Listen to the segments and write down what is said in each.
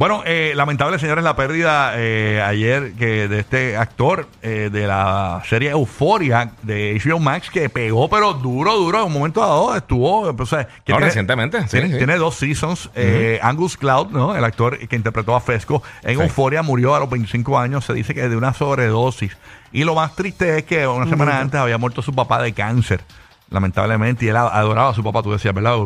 Bueno, eh, lamentable, señores, la pérdida eh, ayer que de este actor eh, de la serie Euforia de HBO Max que pegó, pero duro, duro. En un momento dado estuvo. o sea, que No, tiene- recientemente, sí, tiene, sí. tiene dos seasons. Eh, Angus Cloud, ¿no? el actor que interpretó a Fesco en Sí. Euforia, murió a los 25 años. Se dice que de una sobredosis. Y lo más triste es que una semana antes había muerto su papá de cáncer, lamentablemente. Y él adoraba a su papá, tú decías, ¿verdad?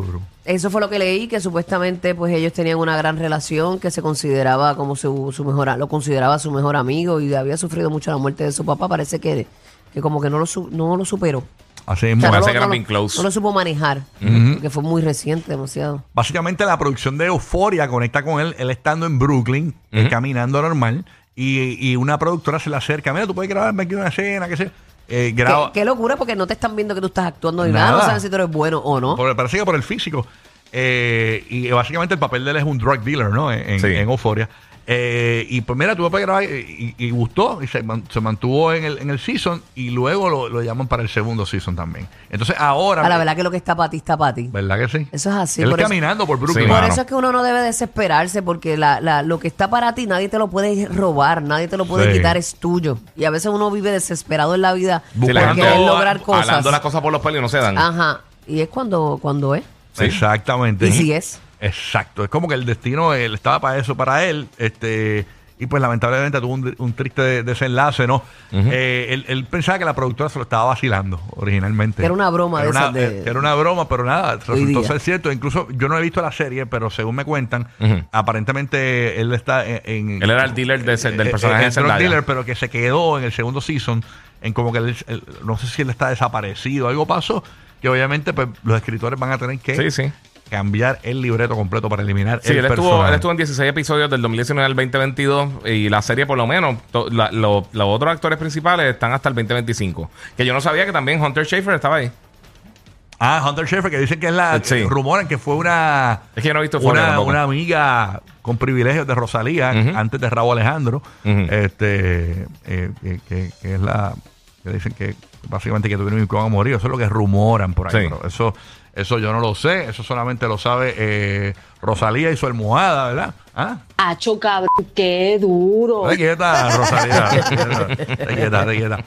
Eso fue lo que leí, que supuestamente pues ellos tenían una gran relación, que se consideraba como su, su mejor, lo consideraba su mejor amigo y había sufrido mucho la muerte de su papá. Parece que, que como que no lo, su- no lo superó. Así O mismo. sea, no, lo, no lo- close. no lo supo manejar, porque fue muy reciente, demasiado. Básicamente la producción de Euforia conecta con él, él estando en Brooklyn, caminando normal, y, y una productora se le acerca, mira, tú puedes grabarme aquí una escena, que sé. Eh, graba, Qué, qué locura, porque no te están viendo que tú estás actuando ni nada, Nada. no saben si tú eres bueno o no. por- parece que por el físico. Eh, y básicamente el papel de él es un drug dealer, ¿no? En, en- Sí. en Euphoria. Eh, y pues mira, tuvo para grabar y, y- y gustó y se, man- se mantuvo en el, en el season y luego lo, lo llaman para el segundo season también. Entonces ahora... A la verdad que lo que está para ti está para ti. ¿Verdad que sí? Eso es así, Él por eso- caminando por Brooklyn. Sí, Por mano. eso es que uno no debe desesperarse, porque la, la- lo que está para ti nadie te lo puede robar, nadie te lo puede Sí. quitar, es tuyo. Y a veces uno vive desesperado en la vida Sí, por la gente querer lograr cosas. Jalando las cosas por los pelos y no se dan. Ajá. Y es cuando, cuando es. Sí. Exactamente. Y si es. Exacto. Es como que el destino él estaba para eso, para él. Este. Y pues lamentablemente tuvo un, un triste de- desenlace, ¿no? Eh, él, él pensaba que la productora se lo estaba vacilando originalmente. Que era una broma Era de una- de- eh, era una broma, pero nada, resultó ser cierto. Incluso yo no he visto la serie, pero según me cuentan, aparentemente él está en... en- Él era el dealer de ese- del eh, personaje eh, de el dealer, pero que se quedó en el segundo season en como que él, él- no sé si él está desaparecido, algo pasó, que obviamente pues, los escritores van a tener que Sí, sí. Cambiar el libreto completo para eliminar Sí, el él estuvo, personaje. él estuvo en 16 episodios del 2019 al 2022 y la serie por lo menos, to- la- lo- los otros actores principales están hasta el 2025. Que yo no sabía que también Hunter Schafer estaba ahí. Ah, Hunter Schafer, que dicen que es la... Sí. Rumoran que fue una... Es que yo no he visto una, una amiga con privilegios de Rosalía antes de Raúl Alejandro este eh, que- que es la que dicen que básicamente que tuvieron un hijo morir eso es lo que rumoran por ahí Sí. pero eso eso yo no lo sé eso solamente lo sabe eh, Rosalía y su almohada ¿verdad? ¿Ah? Acho, cabrón, qué duro. Te quieta, Rosalía. Te quieta, te quieta.